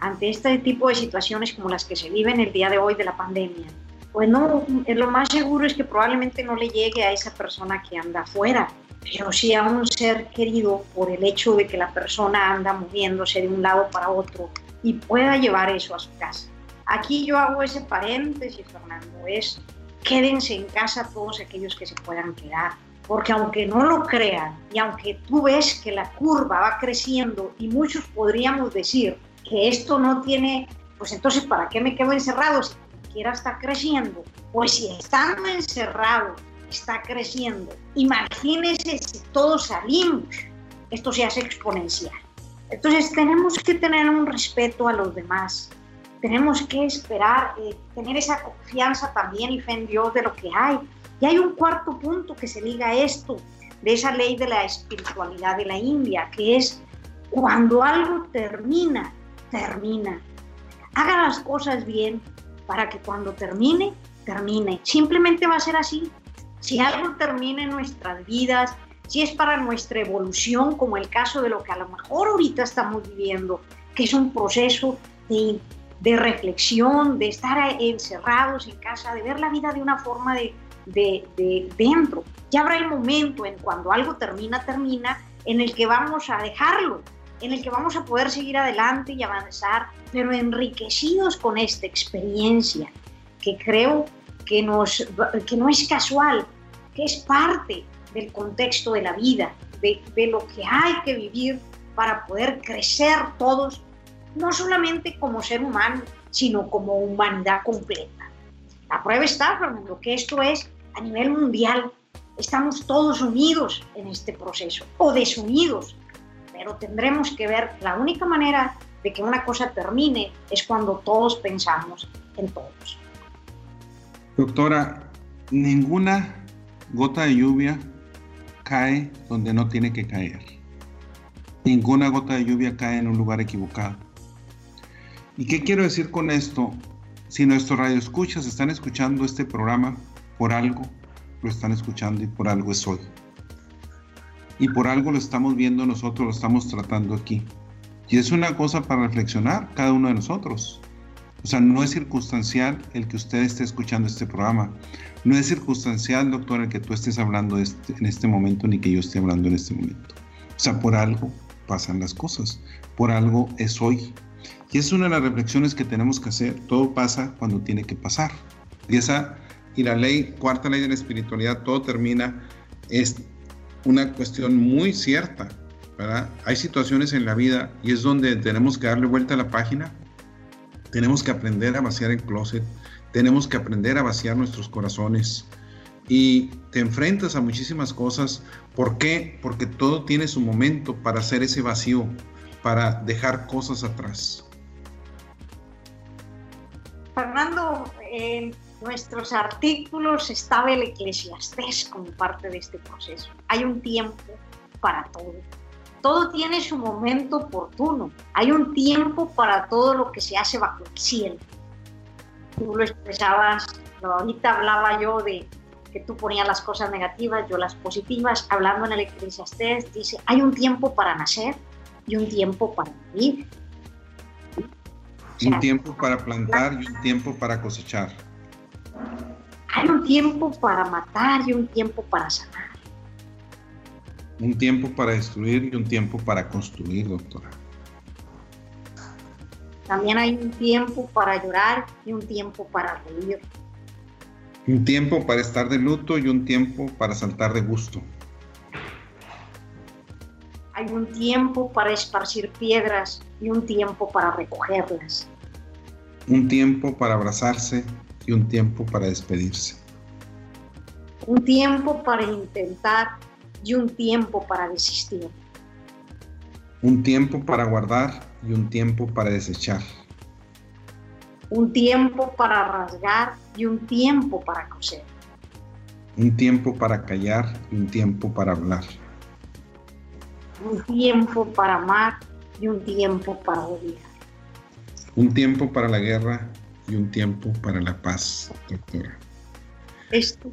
ante este tipo de situaciones como las que se viven el día de hoy de la pandemia, pues no, lo más seguro es que probablemente no le llegue a esa persona que anda afuera, pero sí a un ser querido por el hecho de que la persona anda moviéndose de un lado para otro y pueda llevar eso a su casa. Aquí yo hago ese paréntesis, Fernando, es quédense en casa todos aquellos que se puedan quedar porque aunque no lo crean y aunque tú ves que la curva va creciendo y muchos podríamos decir que esto no tiene, pues entonces ¿para qué me quedo encerrado si quiera está creciendo? Pues si estando encerrado está creciendo, imagínense si todos salimos, esto se hace exponencial. Entonces tenemos que tener un respeto a los demás, tenemos que esperar, eh, tener esa confianza también y fe en Dios de lo que hay, hay un cuarto punto que se liga a esto, de esa ley de la espiritualidad de la India, que es cuando algo termina, termina. Haga las cosas bien para que cuando termine, termine. Simplemente va a ser así. Si algo termina en nuestras vidas, si es para nuestra evolución, como el caso de lo que a lo mejor ahorita estamos viviendo, que es un proceso de, de reflexión, de estar encerrados en casa, de ver la vida de una forma de, de, dentro. Ya habrá el momento en cuando algo termina, termina, en el que vamos a dejarlo, en el que vamos a poder seguir adelante y avanzar, pero enriquecidos con esta experiencia, que creo que, nos, que no es casual, que es parte del contexto de la vida, de, de lo que hay que vivir para poder crecer todos, no solamente como ser humano, sino como humanidad completa. La prueba está, Fernando, que esto es a nivel mundial. Estamos todos unidos en este proceso o desunidos, pero tendremos que ver la única manera de que una cosa termine es cuando todos pensamos en todos. Doctora, ninguna gota de lluvia cae donde no tiene que caer. Ninguna gota de lluvia cae en un lugar equivocado. ¿Y qué quiero decir con esto? si nuestros radioescuchas están escuchando este programa, por algo lo están escuchando y por algo es hoy. Y por algo lo estamos viendo nosotros, lo estamos tratando aquí. Y es una cosa para reflexionar cada uno de nosotros. O sea, no es circunstancial el que usted esté escuchando este programa. No es circunstancial, doctor, el que tú estés hablando este, en este momento ni que yo esté hablando en este momento. O sea, por algo pasan las cosas. Por algo es hoy. Y es una de las reflexiones que tenemos que hacer. Todo pasa cuando tiene que pasar. Y esa y la ley, cuarta ley de la espiritualidad, todo termina, es una cuestión muy cierta, ¿verdad? Hay situaciones en la vida y es donde tenemos que darle vuelta a la página, tenemos que aprender a vaciar el closet, tenemos que aprender a vaciar nuestros corazones y te enfrentas a muchísimas cosas. ¿Por qué? Porque todo tiene su momento para hacer ese vacío, para dejar cosas atrás. Fernando, nuestros artículos estaba el eclesiastés como parte de este proceso. Hay un tiempo para todo. Todo tiene su momento oportuno. Hay un tiempo para todo lo que se hace bajo el cielo. Tú lo expresabas, ahorita hablaba yo de que tú ponías las cosas negativas, yo las positivas. Hablando en el eclesiastés, dice, hay un tiempo para nacer y un tiempo para vivir. Un tiempo para [laughs] plantar y un tiempo para cosechar. Hay un tiempo para matar y un tiempo para sanar. Un tiempo para destruir y un tiempo para construir, doctora. También hay un tiempo para llorar y un tiempo para reír. Un tiempo para estar de luto y un tiempo para saltar de gusto. Hay un tiempo para esparcir piedras y un tiempo para recogerlas. Un tiempo para abrazarse y un tiempo para despedirse. Un tiempo para intentar y un tiempo para desistir. Un tiempo para guardar y un tiempo para desechar. Un tiempo para rasgar y un tiempo para coser. Un tiempo para callar y un tiempo para hablar. Un tiempo para amar y un tiempo para odiar. Un tiempo para la guerra y un tiempo para la paz, doctora. Este,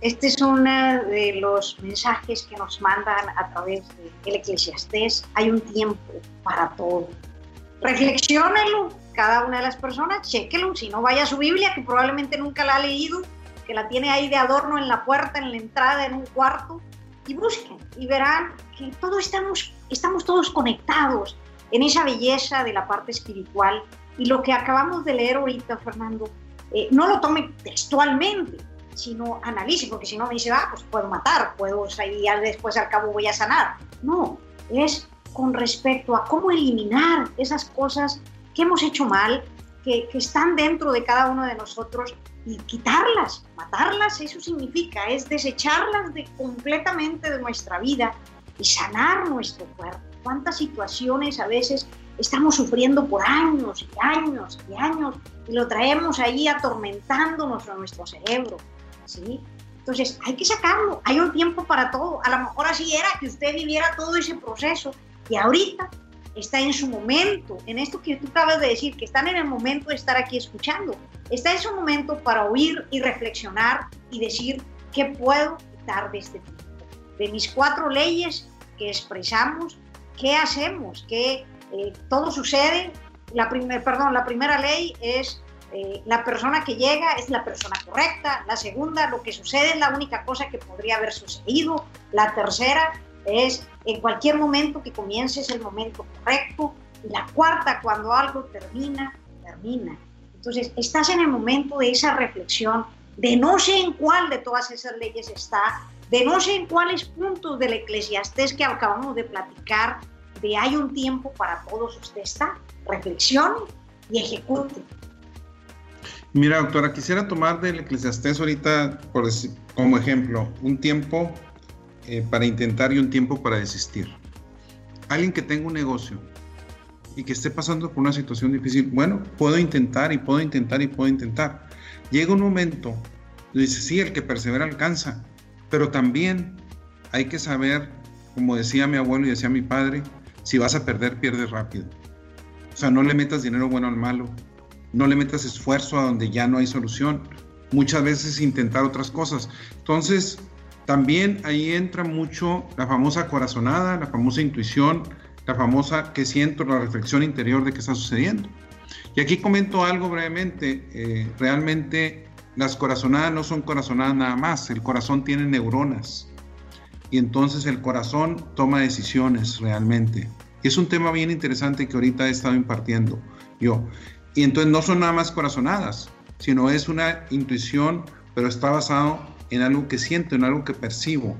este es uno de los mensajes que nos mandan a través del Eclesiastés. Hay un tiempo para todo. Reflexionenlo cada una de las personas, chequenlo. Si no, vaya a su Biblia, que probablemente nunca la ha leído, que la tiene ahí de adorno en la puerta, en la entrada, en un cuarto, y busquen y verán que todos estamos, estamos todos conectados en esa belleza de la parte espiritual y lo que acabamos de leer ahorita, Fernando, eh, no lo tome textualmente, sino analice, porque si no me dice, ah, pues puedo matar, puedo salir después al cabo voy a sanar. No, es con respecto a cómo eliminar esas cosas que hemos hecho mal, que, que están dentro de cada uno de nosotros y quitarlas, matarlas, eso significa, es desecharlas de, completamente de nuestra vida y sanar nuestro cuerpo. ¿Cuántas situaciones a veces estamos sufriendo por años y años y años y lo traemos ahí atormentándonos a nuestro cerebro, ¿sí? Entonces hay que sacarlo, hay un tiempo para todo. A lo mejor así era que usted viviera todo ese proceso y ahorita está en su momento, en esto que tú acabas de decir, que están en el momento de estar aquí escuchando. Está en su momento para oír y reflexionar y decir qué puedo quitar de este tiempo. De mis cuatro leyes que expresamos, ¿qué hacemos? ¿Qué, eh, todo sucede, la, primer, perdón, la primera ley es eh, la persona que llega es la persona correcta, la segunda, lo que sucede es la única cosa que podría haber sucedido, la tercera es en cualquier momento que comience es el momento correcto, y la cuarta, cuando algo termina, termina. Entonces, estás en el momento de esa reflexión, de no sé en cuál de todas esas leyes está, de no sé en cuáles puntos del eclesiastés que acabamos de platicar de hay un tiempo para todos, usted está, reflexione y ejecute. Mira, doctora, quisiera tomar del Eclesiastés ahorita por como ejemplo, un tiempo eh, para intentar y un tiempo para desistir. Alguien que tenga un negocio y que esté pasando por una situación difícil, bueno, puedo intentar y puedo intentar y puedo intentar. Llega un momento, dice, sí, el que persevera alcanza, pero también hay que saber, como decía mi abuelo y decía mi padre, si vas a perder, pierdes rápido. O sea, no le metas dinero bueno al malo, no le metas esfuerzo a donde ya no hay solución. Muchas veces intentar otras cosas. Entonces, también ahí entra mucho la famosa corazonada, la famosa intuición, la famosa que siento, la reflexión interior de qué está sucediendo. Y aquí comento algo brevemente. Eh, realmente las corazonadas no son corazonadas nada más. El corazón tiene neuronas. Y entonces el corazón toma decisiones realmente. Y es un tema bien interesante que ahorita he estado impartiendo yo. Y entonces no son nada más corazonadas, sino es una intuición, pero está basado en algo que siento, en algo que percibo.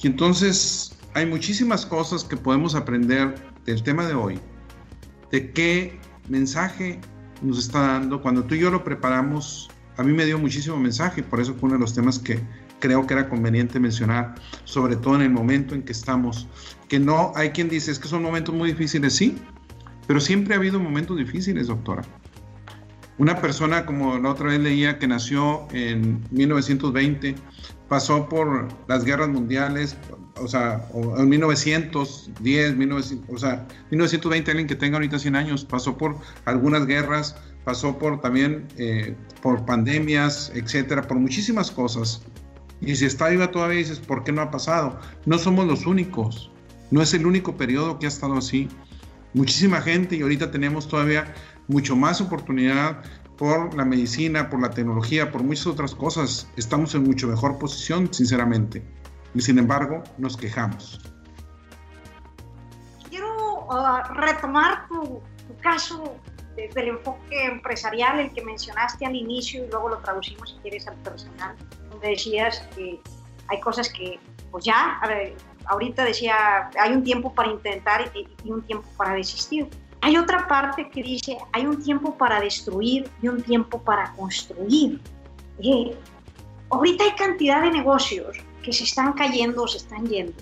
Y entonces hay muchísimas cosas que podemos aprender del tema de hoy, de qué mensaje nos está dando. Cuando tú y yo lo preparamos, a mí me dio muchísimo mensaje, por eso fue uno de los temas que creo que era conveniente mencionar, sobre todo en el momento en que estamos, que no hay quien dice, es que son momentos muy difíciles, sí, pero siempre ha habido momentos difíciles, doctora. Una persona, como la otra vez leía, que nació en 1920, pasó por las guerras mundiales, o sea, en 1910, 1900, o sea, 1920, alguien que tenga ahorita 100 años, pasó por algunas guerras, pasó por también eh, por pandemias, etcétera, por muchísimas cosas. Y si está viva todavía dices, ¿por qué no ha pasado? No somos los únicos, no es el único periodo que ha estado así. Muchísima gente y ahorita tenemos todavía mucho más oportunidad por la medicina, por la tecnología, por muchas otras cosas. Estamos en mucho mejor posición, sinceramente. Y sin embargo, nos quejamos. Quiero uh, retomar tu, caso desde el enfoque empresarial, el que mencionaste al inicio y luego lo traducimos si quieres al personal, decías que hay cosas que, pues ya, ahorita decía, hay un tiempo para intentar y un tiempo para desistir. Hay otra parte que dice, hay un tiempo para destruir y un tiempo para construir. Eh, ahorita hay cantidad de negocios que se están cayendo o se están yendo,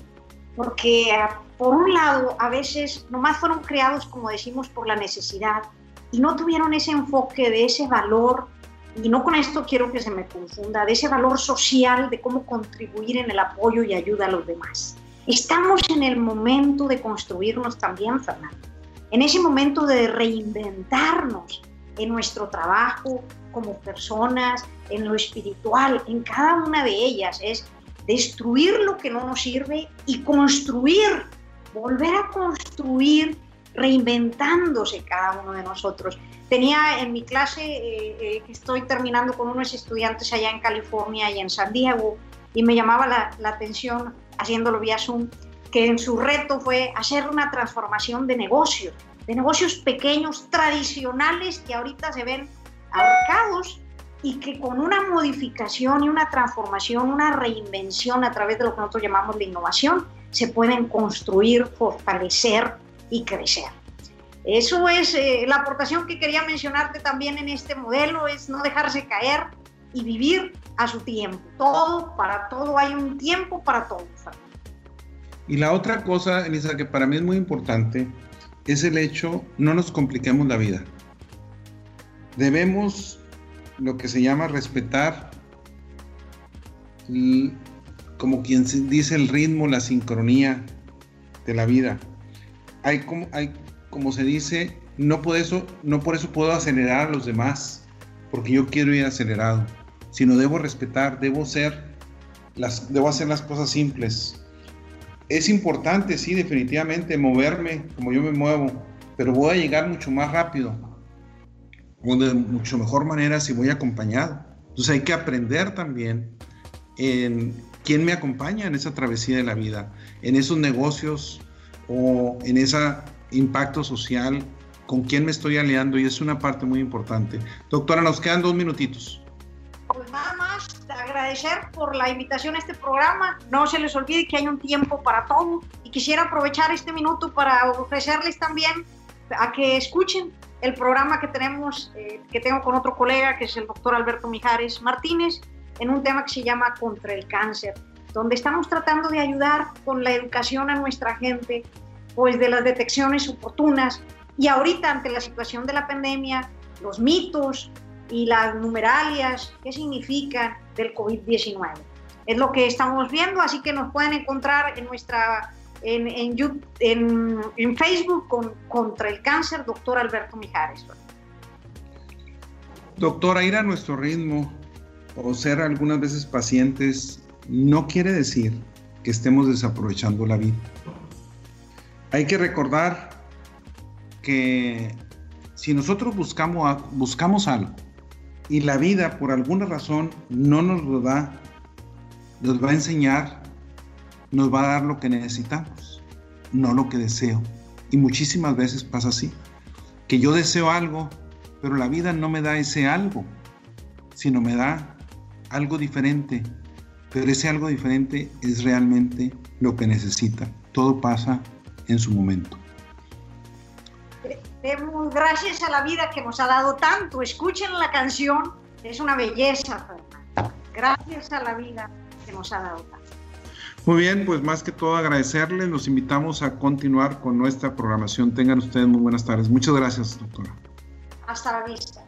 porque ah, por un lado a veces nomás fueron creados, como decimos, por la necesidad y no tuvieron ese enfoque de ese valor, y no con esto quiero que se me confunda, de ese valor social de cómo contribuir en el apoyo y ayuda a los demás. Estamos en el momento de construirnos también, Fernando en ese momento de reinventarnos en nuestro trabajo como personas, en lo espiritual, en cada una de ellas, es destruir lo que no nos sirve y construir, volver a construir reinventándose cada uno de nosotros. Tenía en mi clase eh, eh, que estoy terminando con unos estudiantes allá en California y en San Diego y me llamaba la, la atención haciéndolo vía Zoom que en su reto fue hacer una transformación de negocios, de negocios pequeños, tradicionales, que ahorita se ven ahorcados y que con una modificación y una transformación, una reinvención a través de lo que nosotros llamamos la innovación, se pueden construir, fortalecer y crecer. Eso es eh, la aportación que quería mencionarte también en este modelo, es no dejarse caer y vivir a su tiempo. Todo, para todo hay un tiempo para todo. Y la otra cosa, Elisa, que para mí es muy importante, es el hecho, no nos compliquemos la vida. Debemos lo que se llama respetar, como quien dice, el ritmo, la sincronía de la vida. Hay como, hay, como se dice, no por, eso, puedo acelerar a los demás, porque yo quiero ir acelerado, sino debo respetar, debo ser, las, debo hacer las cosas simples, es importante, sí, definitivamente, moverme como yo me muevo, pero voy a llegar mucho más rápido o de mucho mejor manera si voy acompañado. Entonces hay que aprender también en quién me acompaña en esa travesía de la vida, en esos negocios o en ese impacto social, con quién me estoy aliando y es una parte muy importante. Doctora, nos quedan dos minutitos. Pues nada más agradecer por la invitación a este programa. No se les olvide que hay un tiempo para todo y quisiera aprovechar este minuto para ofrecerles también a que escuchen el programa que tenemos, eh, que tengo con otro colega, que es el doctor Alberto Mijares Martínez, en un tema que se llama Contra el Cáncer, donde estamos tratando de ayudar con la educación a nuestra gente, pues de las detecciones oportunas. Y ahorita, ante la situación de la pandemia, los mitos, y las numeralias, qué significan del COVID-19. Es lo que estamos viendo, así que nos pueden encontrar en nuestra en, en, en, Facebook con, contra el cáncer, doctor Alberto Mijares. Doctora, ir a nuestro ritmo o ser algunas veces pacientes no quiere decir que estemos desaprovechando la vida. Hay que recordar que si nosotros buscamos, buscamos algo y la vida por alguna razón no nos lo da, nos va a enseñar, nos va a dar lo que necesitamos, no lo que deseo. Y muchísimas veces pasa así, que yo deseo algo, pero la vida no me da ese algo, sino me da algo diferente, pero ese algo diferente es realmente lo que necesita. Todo pasa en su momento. Demos gracias a la vida que nos ha dado tanto. Escuchen la canción, es una belleza, Gracias a la vida que nos ha dado tanto. Muy bien, pues más que todo agradecerles, los invitamos a continuar con nuestra programación. Tengan ustedes muy buenas tardes. Muchas gracias, doctora. Hasta la vista.